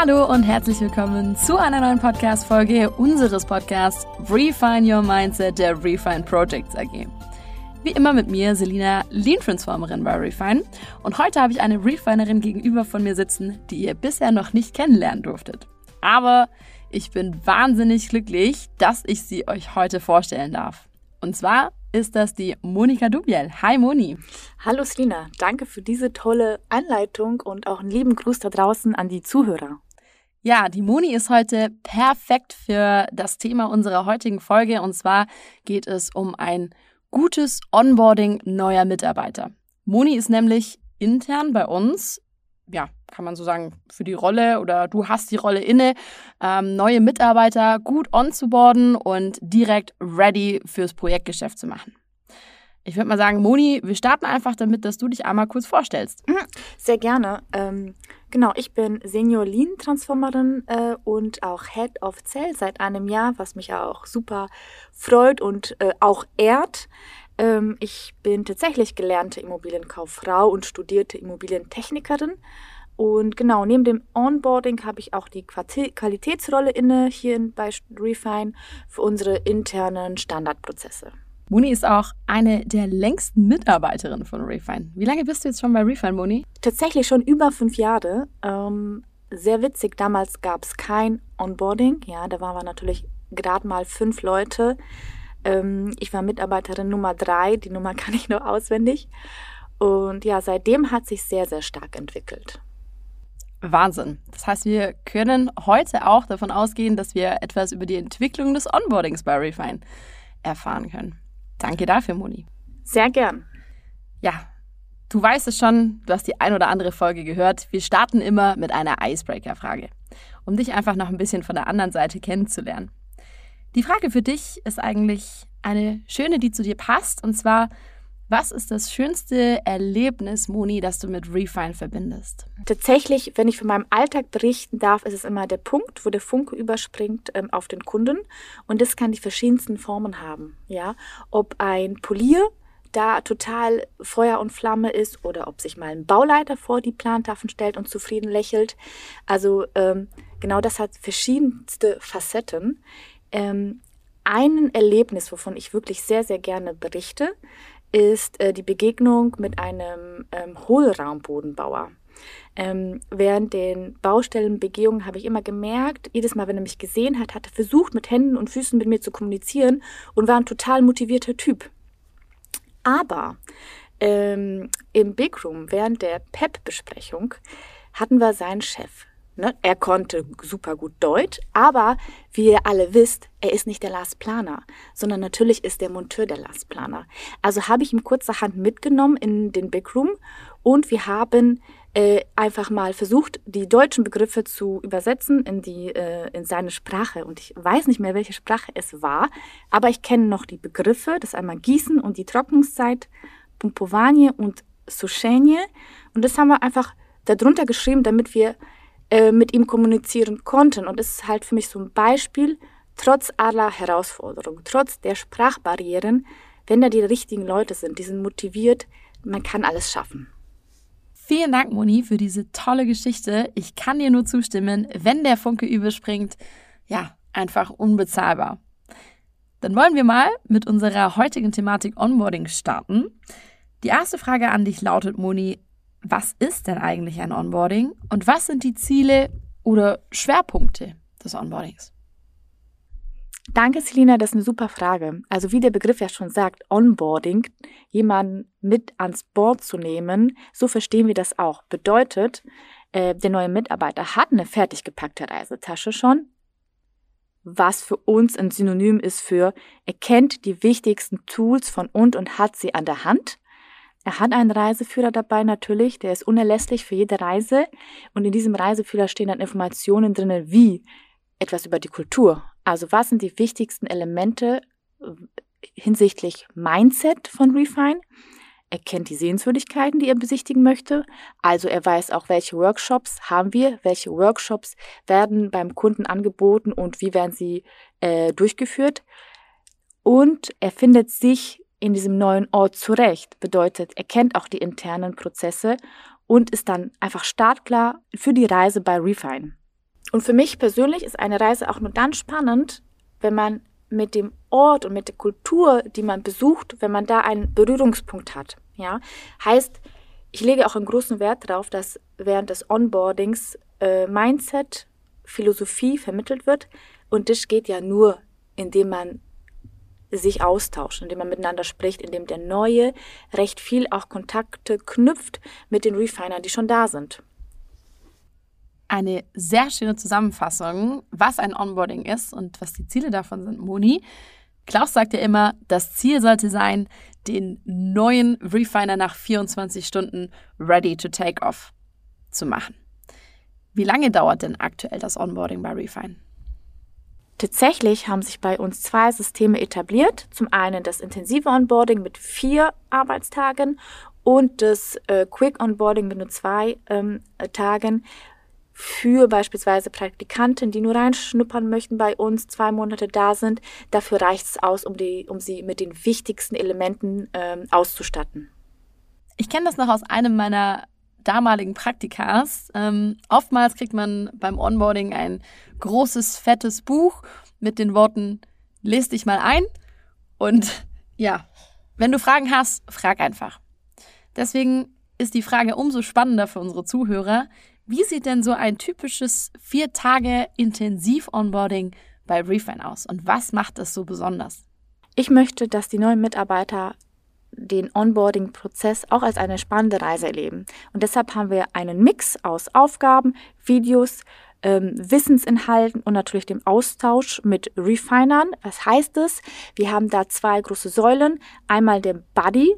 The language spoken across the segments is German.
Hallo und herzlich willkommen zu einer neuen Podcast-Folge unseres Podcasts Refine Your Mindset der Refine Projects AG. Wie immer mit mir, Selina, Lean Transformerin bei Refine. Und heute habe ich eine Refinerin gegenüber von mir sitzen, die ihr bisher noch nicht kennenlernen durftet. Aber ich bin wahnsinnig glücklich, dass ich sie euch heute vorstellen darf. Und zwar ist das die Monika Dubiel. Hi Moni. Hallo Selina, danke für diese tolle Einleitung und auch einen lieben Gruß da draußen an die Zuhörer. Ja, die Moni ist heute perfekt für das Thema unserer heutigen Folge und zwar geht es um ein gutes Onboarding neuer Mitarbeiter. Moni ist nämlich intern bei uns, ja, kann man so sagen, für die Rolle oder du hast die Rolle inne, ähm, neue Mitarbeiter gut onzuboarden und direkt ready fürs Projektgeschäft zu machen. Ich würde mal sagen, Moni, wir starten einfach damit, dass du dich einmal kurz vorstellst. Mhm, sehr gerne. Ähm, genau, ich bin Senior Lean Transformerin äh, und auch Head of Cell seit einem Jahr, was mich auch super freut und äh, auch ehrt. Ähm, ich bin tatsächlich gelernte Immobilienkauffrau und studierte Immobilientechnikerin. Und genau, neben dem Onboarding habe ich auch die Qualitätsrolle inne hier bei Refine für unsere internen Standardprozesse. Moni ist auch eine der längsten Mitarbeiterinnen von Refine. Wie lange bist du jetzt schon bei Refine, Moni? Tatsächlich schon über fünf Jahre. Ähm, sehr witzig, damals gab es kein Onboarding. Ja, da waren wir natürlich gerade mal fünf Leute. Ähm, ich war Mitarbeiterin Nummer drei, die Nummer kann ich nur auswendig. Und ja, seitdem hat sich sehr, sehr stark entwickelt. Wahnsinn. Das heißt, wir können heute auch davon ausgehen, dass wir etwas über die Entwicklung des Onboardings bei Refine erfahren können. Danke dafür, Moni. Sehr gern. Ja, du weißt es schon, du hast die ein oder andere Folge gehört. Wir starten immer mit einer Icebreaker-Frage, um dich einfach noch ein bisschen von der anderen Seite kennenzulernen. Die Frage für dich ist eigentlich eine schöne, die zu dir passt, und zwar, was ist das schönste Erlebnis, Moni, das du mit Refine verbindest? Tatsächlich, wenn ich von meinem Alltag berichten darf, ist es immer der Punkt, wo der Funke überspringt ähm, auf den Kunden. Und das kann die verschiedensten Formen haben. Ja, ob ein Polier da total Feuer und Flamme ist oder ob sich mal ein Bauleiter vor die Plantafeln stellt und zufrieden lächelt. Also ähm, genau das hat verschiedenste Facetten. Ähm, ein Erlebnis, wovon ich wirklich sehr, sehr gerne berichte, ist äh, die Begegnung mit einem ähm, Hohlraumbodenbauer. Ähm, während den Baustellenbegehungen habe ich immer gemerkt, jedes Mal, wenn er mich gesehen hat, hat er versucht, mit Händen und Füßen mit mir zu kommunizieren und war ein total motivierter Typ. Aber ähm, im Big Room während der PEP-Besprechung hatten wir seinen Chef, Ne? Er konnte super gut Deutsch, aber wie ihr alle wisst, er ist nicht der Last Planer, sondern natürlich ist der Monteur der Last Planer. Also habe ich ihm kurzerhand mitgenommen in den Big Room und wir haben äh, einfach mal versucht, die deutschen Begriffe zu übersetzen in, die, äh, in seine Sprache. Und ich weiß nicht mehr, welche Sprache es war, aber ich kenne noch die Begriffe, das einmal Gießen und die Trocknungszeit, Pumpowanie und Suschenie. Und das haben wir einfach darunter geschrieben, damit wir äh, mit ihm kommunizieren konnten. Und es ist halt für mich so ein Beispiel, trotz aller Herausforderungen, trotz der Sprachbarrieren, wenn da die richtigen Leute sind, die sind motiviert, man kann alles schaffen. Vielen Dank, Moni, für diese tolle Geschichte. Ich kann dir nur zustimmen, wenn der Funke überspringt, ja, einfach unbezahlbar. Dann wollen wir mal mit unserer heutigen Thematik Onboarding starten. Die erste Frage an dich lautet, Moni, was ist denn eigentlich ein Onboarding und was sind die Ziele oder Schwerpunkte des Onboardings? Danke, Selina, das ist eine super Frage. Also wie der Begriff ja schon sagt, Onboarding, jemanden mit ans Board zu nehmen, so verstehen wir das auch. Bedeutet, äh, der neue Mitarbeiter hat eine fertig gepackte Reisetasche schon, was für uns ein Synonym ist für, er kennt die wichtigsten Tools von und und hat sie an der Hand er hat einen Reiseführer dabei natürlich, der ist unerlässlich für jede Reise. Und in diesem Reiseführer stehen dann Informationen drin, wie etwas über die Kultur. Also was sind die wichtigsten Elemente äh, hinsichtlich Mindset von Refine? Er kennt die Sehenswürdigkeiten, die er besichtigen möchte. Also er weiß auch, welche Workshops haben wir, welche Workshops werden beim Kunden angeboten und wie werden sie äh, durchgeführt. Und er findet sich in diesem neuen Ort zurecht. Bedeutet, er kennt auch die internen Prozesse und ist dann einfach startklar für die Reise bei Refine. Und für mich persönlich ist eine Reise auch nur dann spannend, wenn man mit dem Ort und mit der Kultur, die man besucht, wenn man da einen Berührungspunkt hat. Ja, heißt, ich lege auch einen großen Wert darauf, dass während des Onboardings äh, Mindset, Philosophie vermittelt wird. Und das geht ja nur, indem man sich austauscht, indem man miteinander spricht, indem der Neue recht viel auch Kontakte knüpft mit den Refinern, die schon da sind. Eine sehr schöne Zusammenfassung, was ein Onboarding ist und was die Ziele davon sind, Moni. Klaus sagt ja immer, das Ziel sollte sein, den neuen Refiner nach 24 Stunden ready to take off zu machen. Wie lange dauert denn aktuell das Onboarding bei Refine? Tatsächlich haben sich bei uns zwei Systeme etabliert. Zum einen das intensive Onboarding mit vier Arbeitstagen und das äh, Quick Onboarding mit nur zwei ähm, Tagen für beispielsweise Praktikanten, die nur reinschnuppern möchten bei uns, zwei Monate da sind. Dafür reicht es aus, um, die, um sie mit den wichtigsten Elementen ähm, auszustatten. Ich kenne das noch aus einem meiner damaligen Praktikas. Ähm, oftmals kriegt man beim Onboarding ein großes, fettes Buch mit den Worten, lest dich mal ein. Und ja, wenn du Fragen hast, frag einfach. Deswegen ist die Frage umso spannender für unsere Zuhörer. Wie sieht denn so ein typisches vier Tage Intensiv-Onboarding bei Refine aus? Und was macht es so besonders? Ich möchte, dass die neuen Mitarbeiter den Onboarding-Prozess auch als eine spannende Reise erleben. Und deshalb haben wir einen Mix aus Aufgaben, Videos, ähm, Wissensinhalten und natürlich dem Austausch mit Refinern. Was heißt es? Wir haben da zwei große Säulen. Einmal den Buddy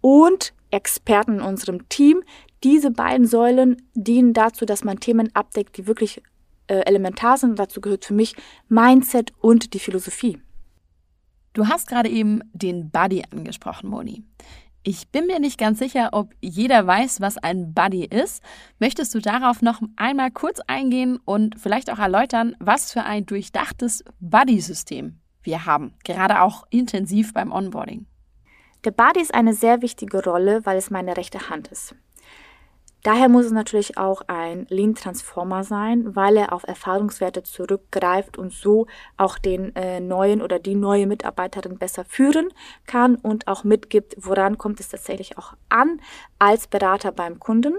und Experten in unserem Team. Diese beiden Säulen dienen dazu, dass man Themen abdeckt, die wirklich äh, elementar sind. Dazu gehört für mich Mindset und die Philosophie. Du hast gerade eben den Buddy angesprochen, Moni. Ich bin mir nicht ganz sicher, ob jeder weiß, was ein Buddy ist. Möchtest du darauf noch einmal kurz eingehen und vielleicht auch erläutern, was für ein durchdachtes Buddy-System wir haben, gerade auch intensiv beim Onboarding? Der Buddy ist eine sehr wichtige Rolle, weil es meine rechte Hand ist. Daher muss es natürlich auch ein Lean Transformer sein, weil er auf Erfahrungswerte zurückgreift und so auch den äh, neuen oder die neue Mitarbeiterin besser führen kann und auch mitgibt, woran kommt es tatsächlich auch an als Berater beim Kunden.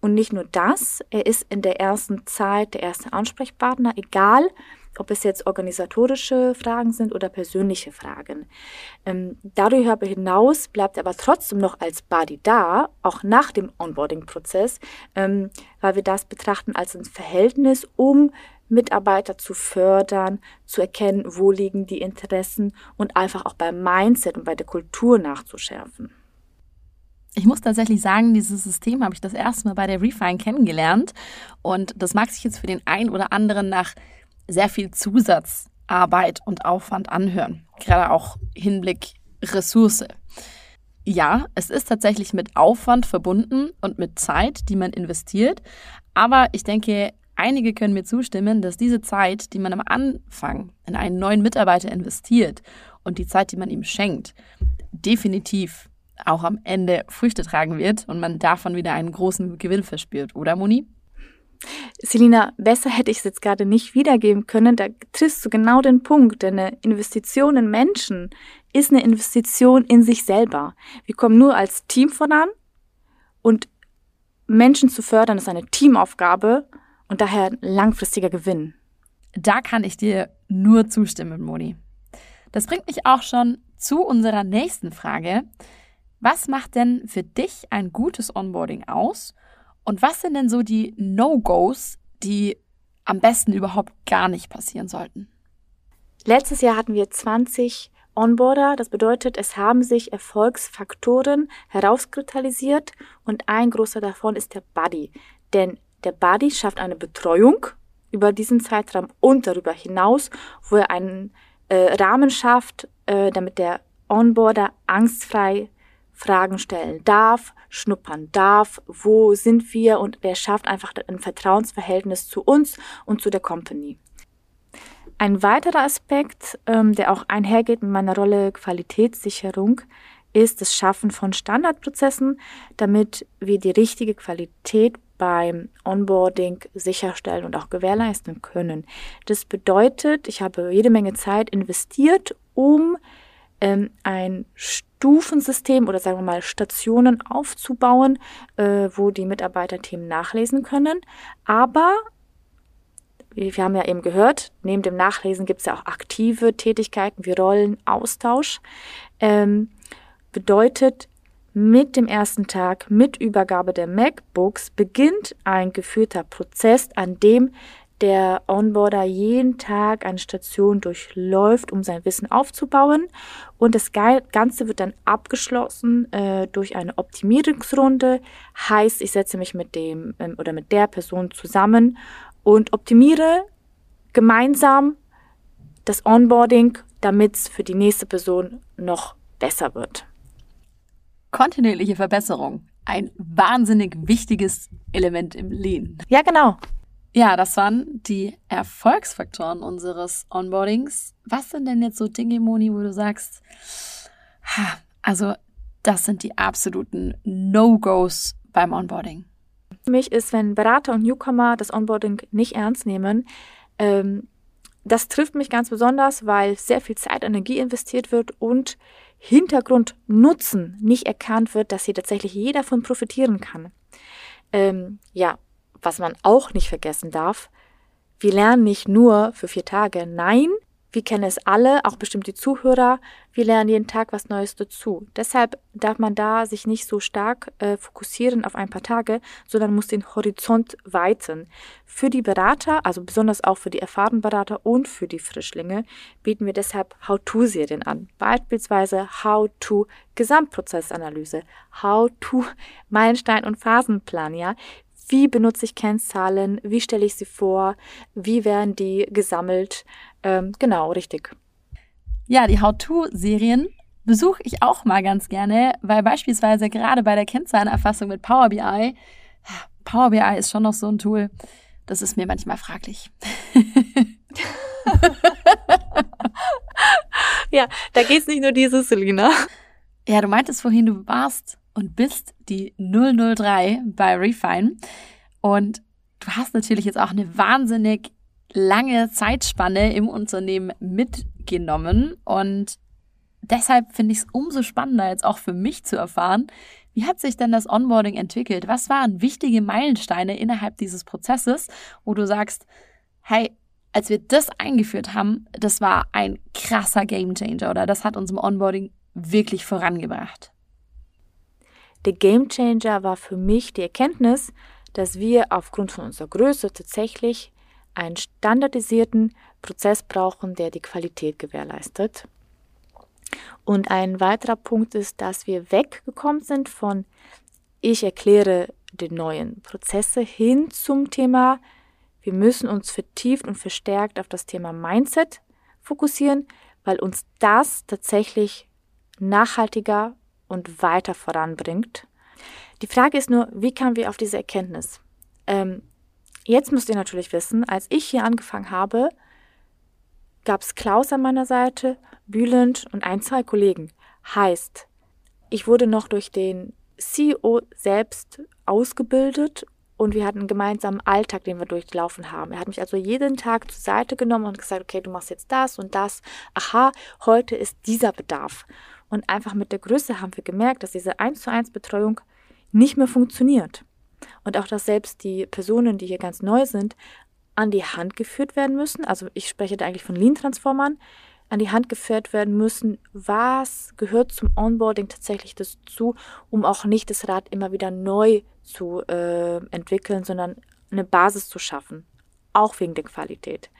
Und nicht nur das, er ist in der ersten Zeit der erste Ansprechpartner, egal ob es jetzt organisatorische Fragen sind oder persönliche Fragen. Ähm, darüber hinaus bleibt er aber trotzdem noch als Buddy da, auch nach dem Onboarding-Prozess, ähm, weil wir das betrachten als ein Verhältnis, um Mitarbeiter zu fördern, zu erkennen, wo liegen die Interessen und einfach auch beim Mindset und bei der Kultur nachzuschärfen. Ich muss tatsächlich sagen, dieses System habe ich das erste Mal bei der Refine kennengelernt und das mag sich jetzt für den einen oder anderen nach sehr viel Zusatzarbeit und Aufwand anhören. Gerade auch Hinblick Ressource. Ja, es ist tatsächlich mit Aufwand verbunden und mit Zeit, die man investiert. Aber ich denke, einige können mir zustimmen, dass diese Zeit, die man am Anfang in einen neuen Mitarbeiter investiert und die Zeit, die man ihm schenkt, definitiv auch am Ende Früchte tragen wird und man davon wieder einen großen Gewinn verspürt, oder Moni? Selina, besser hätte ich es jetzt gerade nicht wiedergeben können. Da triffst du genau den Punkt. Denn eine Investition in Menschen ist eine Investition in sich selber. Wir kommen nur als Team voran und Menschen zu fördern ist eine Teamaufgabe und daher langfristiger Gewinn. Da kann ich dir nur zustimmen, Moni. Das bringt mich auch schon zu unserer nächsten Frage. Was macht denn für dich ein gutes Onboarding aus? Und was sind denn so die No-Gos, die am besten überhaupt gar nicht passieren sollten? Letztes Jahr hatten wir 20 Onboarder. Das bedeutet, es haben sich Erfolgsfaktoren herauskristallisiert und ein großer davon ist der Buddy. Denn der Buddy schafft eine Betreuung über diesen Zeitraum und darüber hinaus, wo er einen äh, Rahmen schafft, äh, damit der Onboarder angstfrei Fragen stellen darf, schnuppern darf, wo sind wir und der schafft einfach ein Vertrauensverhältnis zu uns und zu der Company. Ein weiterer Aspekt, ähm, der auch einhergeht mit meiner Rolle Qualitätssicherung, ist das Schaffen von Standardprozessen, damit wir die richtige Qualität beim Onboarding sicherstellen und auch gewährleisten können. Das bedeutet, ich habe jede Menge Zeit investiert, um ähm, ein Stufensystem oder sagen wir mal Stationen aufzubauen, äh, wo die Mitarbeiter Themen nachlesen können. Aber wir haben ja eben gehört, neben dem Nachlesen gibt es ja auch aktive Tätigkeiten wie Rollen, Austausch. Ähm, bedeutet, mit dem ersten Tag, mit Übergabe der MacBooks, beginnt ein geführter Prozess, an dem der Onboarder jeden Tag eine Station durchläuft, um sein Wissen aufzubauen. Und das Ganze wird dann abgeschlossen äh, durch eine Optimierungsrunde. Heißt, ich setze mich mit dem ähm, oder mit der Person zusammen und optimiere gemeinsam das Onboarding, damit es für die nächste Person noch besser wird. Kontinuierliche Verbesserung. Ein wahnsinnig wichtiges Element im Lean. Ja, genau. Ja, das waren die Erfolgsfaktoren unseres Onboardings. Was sind denn jetzt so Dinge, Moni, wo du sagst, also das sind die absoluten No-Gos beim Onboarding? Für mich ist, wenn Berater und Newcomer das Onboarding nicht ernst nehmen, ähm, das trifft mich ganz besonders, weil sehr viel Zeit, Energie investiert wird und Hintergrundnutzen nicht erkannt wird, dass hier tatsächlich jeder davon profitieren kann. Ähm, ja, was man auch nicht vergessen darf, wir lernen nicht nur für vier Tage. Nein, wir kennen es alle, auch bestimmt die Zuhörer. Wir lernen jeden Tag was Neues dazu. Deshalb darf man da sich nicht so stark äh, fokussieren auf ein paar Tage, sondern muss den Horizont weiten. Für die Berater, also besonders auch für die erfahrenen Berater und für die Frischlinge, bieten wir deshalb How-to-Serien an. Beispielsweise How-to Gesamtprozessanalyse, How-to Meilenstein- und Phasenplan, ja. Wie benutze ich Kennzahlen? Wie stelle ich sie vor? Wie werden die gesammelt? Ähm, genau, richtig. Ja, die How-To-Serien besuche ich auch mal ganz gerne, weil beispielsweise gerade bei der Kennzahlenerfassung mit Power BI, Power BI ist schon noch so ein Tool, das ist mir manchmal fraglich. ja, da geht es nicht nur dieses, Selina. Ja, du meintest vorhin, du warst und bist die 003 bei Refine. Und du hast natürlich jetzt auch eine wahnsinnig lange Zeitspanne im Unternehmen mitgenommen. Und deshalb finde ich es umso spannender, jetzt auch für mich zu erfahren, wie hat sich denn das Onboarding entwickelt? Was waren wichtige Meilensteine innerhalb dieses Prozesses, wo du sagst, hey, als wir das eingeführt haben, das war ein krasser Gamechanger oder das hat uns im Onboarding wirklich vorangebracht? Der Gamechanger war für mich die Erkenntnis, dass wir aufgrund von unserer Größe tatsächlich einen standardisierten Prozess brauchen, der die Qualität gewährleistet. Und ein weiterer Punkt ist, dass wir weggekommen sind von ich erkläre die neuen Prozesse hin zum Thema, wir müssen uns vertieft und verstärkt auf das Thema Mindset fokussieren, weil uns das tatsächlich nachhaltiger und weiter voranbringt. Die Frage ist nur, wie kamen wir auf diese Erkenntnis? Ähm, Jetzt müsst ihr natürlich wissen, als ich hier angefangen habe, gab es Klaus an meiner Seite, Bülent und ein, zwei Kollegen. Heißt, ich wurde noch durch den CEO selbst ausgebildet und wir hatten einen gemeinsamen Alltag, den wir durchlaufen haben. Er hat mich also jeden Tag zur Seite genommen und gesagt, okay, du machst jetzt das und das. Aha, heute ist dieser Bedarf. Und einfach mit der Größe haben wir gemerkt, dass diese 1 zu 1 Betreuung nicht mehr funktioniert. Und auch, dass selbst die Personen, die hier ganz neu sind, an die Hand geführt werden müssen. Also ich spreche da eigentlich von Lean-Transformern, an die Hand geführt werden müssen, was gehört zum Onboarding tatsächlich dazu, um auch nicht das Rad immer wieder neu zu äh, entwickeln, sondern eine Basis zu schaffen, auch wegen der Qualität.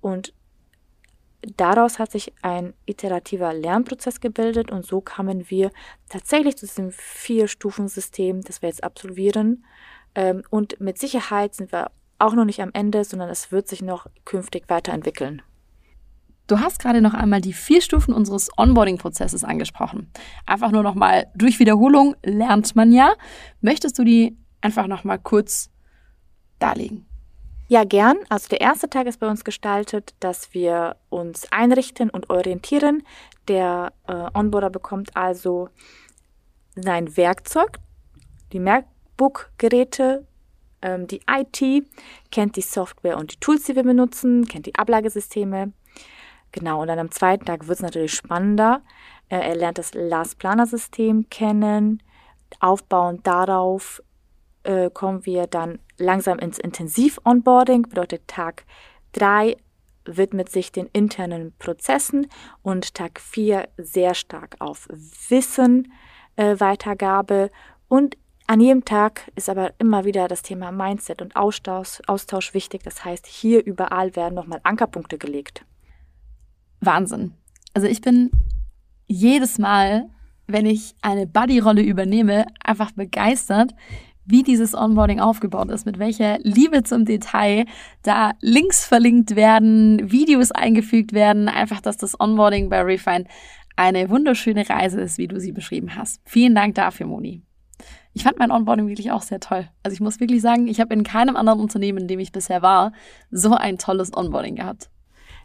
Und daraus hat sich ein iterativer Lernprozess gebildet und so kamen wir tatsächlich zu diesem Vier-Stufen-System, das wir jetzt absolvieren. Ähm, und mit Sicherheit sind wir auch noch nicht am Ende, sondern es wird sich noch künftig weiterentwickeln. Du hast gerade noch einmal die vier Stufen unseres Onboarding-Prozesses angesprochen. Einfach nur noch mal durch Wiederholung lernt man ja. Möchtest du die einfach noch mal kurz darlegen? Ja, gern. Also der erste Tag ist bei uns gestaltet, dass wir uns einrichten und orientieren. Der äh, Onboarder bekommt also sein Werkzeug, die MacBook-Geräte ähm, die IT, kennt die Software und die Tools, die wir benutzen, kennt die Ablagesysteme. Genau, und dann am zweiten Tag wird es natürlich spannender. Äh, er lernt das Last Planer System kennen. Aufbauend darauf äh, kommen wir dann langsam ins Intensiv-Onboarding, bedeutet Tag 3 widmet sich den internen Prozessen und Tag 4 sehr stark auf Wissen äh, Weitergabe und an jedem Tag ist aber immer wieder das Thema Mindset und Austausch, Austausch wichtig. Das heißt, hier überall werden nochmal Ankerpunkte gelegt. Wahnsinn. Also ich bin jedes Mal, wenn ich eine Buddy-Rolle übernehme, einfach begeistert, wie dieses Onboarding aufgebaut ist, mit welcher Liebe zum Detail da Links verlinkt werden, Videos eingefügt werden, einfach, dass das Onboarding bei Refine eine wunderschöne Reise ist, wie du sie beschrieben hast. Vielen Dank dafür, Moni. Ich fand mein Onboarding wirklich auch sehr toll. Also ich muss wirklich sagen, ich habe in keinem anderen Unternehmen, in dem ich bisher war, so ein tolles Onboarding gehabt.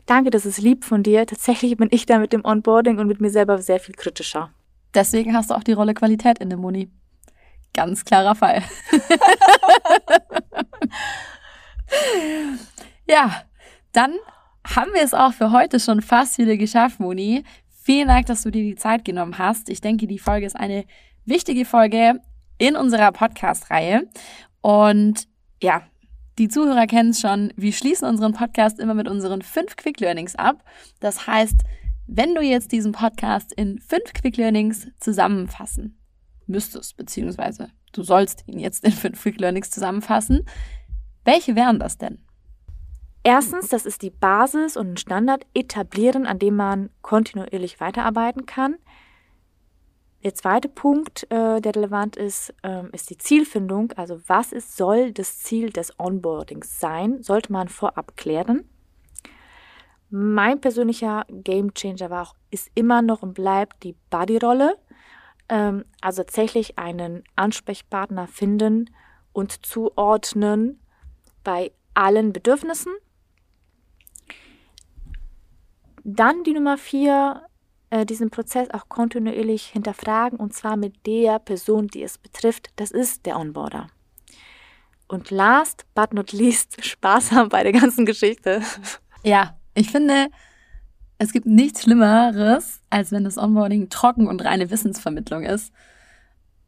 Danke, das ist lieb von dir. Tatsächlich bin ich da mit dem Onboarding und mit mir selber sehr viel kritischer. Deswegen hast du auch die Rolle Qualität in dem Moni. Ganz klarer Fall. ja, dann haben wir es auch für heute schon fast wieder geschafft, Moni. Vielen Dank, dass du dir die Zeit genommen hast. Ich denke, die Folge ist eine wichtige Folge in unserer Podcast-Reihe. Und ja, die Zuhörer kennen es schon. Wir schließen unseren Podcast immer mit unseren fünf Quick Learnings ab. Das heißt, wenn du jetzt diesen Podcast in fünf Quick Learnings zusammenfassen müsstest, beziehungsweise du sollst ihn jetzt in fünf Quick Learnings zusammenfassen, welche wären das denn? Erstens, das ist die Basis und ein Standard etablieren, an dem man kontinuierlich weiterarbeiten kann. Der zweite Punkt, äh, der relevant ist, ähm, ist die Zielfindung. Also was ist, soll das Ziel des Onboardings sein? Sollte man vorab klären. Mein persönlicher Gamechanger war auch, ist immer noch und bleibt die Buddy-Rolle. Ähm, also tatsächlich einen Ansprechpartner finden und zuordnen bei allen Bedürfnissen dann die Nummer vier, äh, diesen Prozess auch kontinuierlich hinterfragen und zwar mit der Person, die es betrifft. Das ist der Onboarder. Und last but not least, Spaß haben bei der ganzen Geschichte. Ja, ich finde, es gibt nichts Schlimmeres, als wenn das Onboarding trocken und reine Wissensvermittlung ist.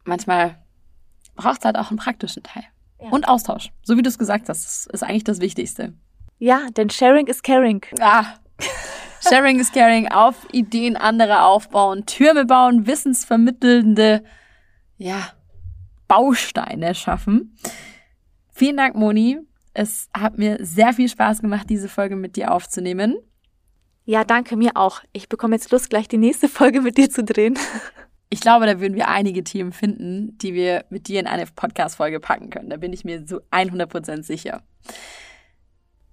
Manchmal braucht es halt auch einen praktischen Teil. Ja. Und Austausch. So wie du es gesagt hast, ist eigentlich das Wichtigste. Ja, denn Sharing is Caring. Ah, Sharing is Caring, auf Ideen anderer aufbauen, Türme bauen, wissensvermittelnde, ja, Bausteine schaffen. Vielen Dank, Moni. Es hat mir sehr viel Spaß gemacht, diese Folge mit dir aufzunehmen. Ja, danke mir auch. Ich bekomme jetzt Lust, gleich die nächste Folge mit dir zu drehen. Ich glaube, da würden wir einige Themen finden, die wir mit dir in eine Podcast-Folge packen können. Da bin ich mir zu 100% sicher.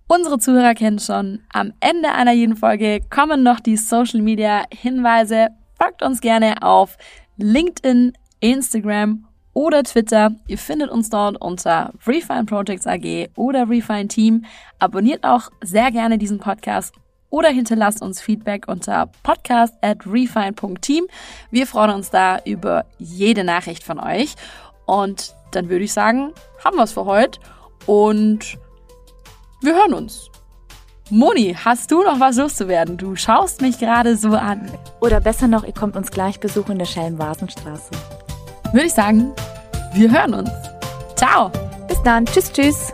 Unsere Zuhörer kennen schon, am Ende einer jeden Folge kommen noch die Social Media Hinweise. Folgt uns gerne auf LinkedIn, Instagram oder Twitter. Ihr findet uns dort unter Refine Projects AG oder Refine Team. Abonniert auch sehr gerne diesen Podcast oder hinterlasst uns Feedback unter podcast at refine.team. Wir freuen uns da über jede Nachricht von euch. Und dann würde ich sagen, haben wir es für heute. Und wir hören uns. Moni, hast du noch was loszuwerden? Du schaust mich gerade so an. Oder besser noch, ihr kommt uns gleich besuchen in der Schelm-Vasenstraße. Würde ich sagen, wir hören uns. Ciao. Bis dann. Tschüss, tschüss.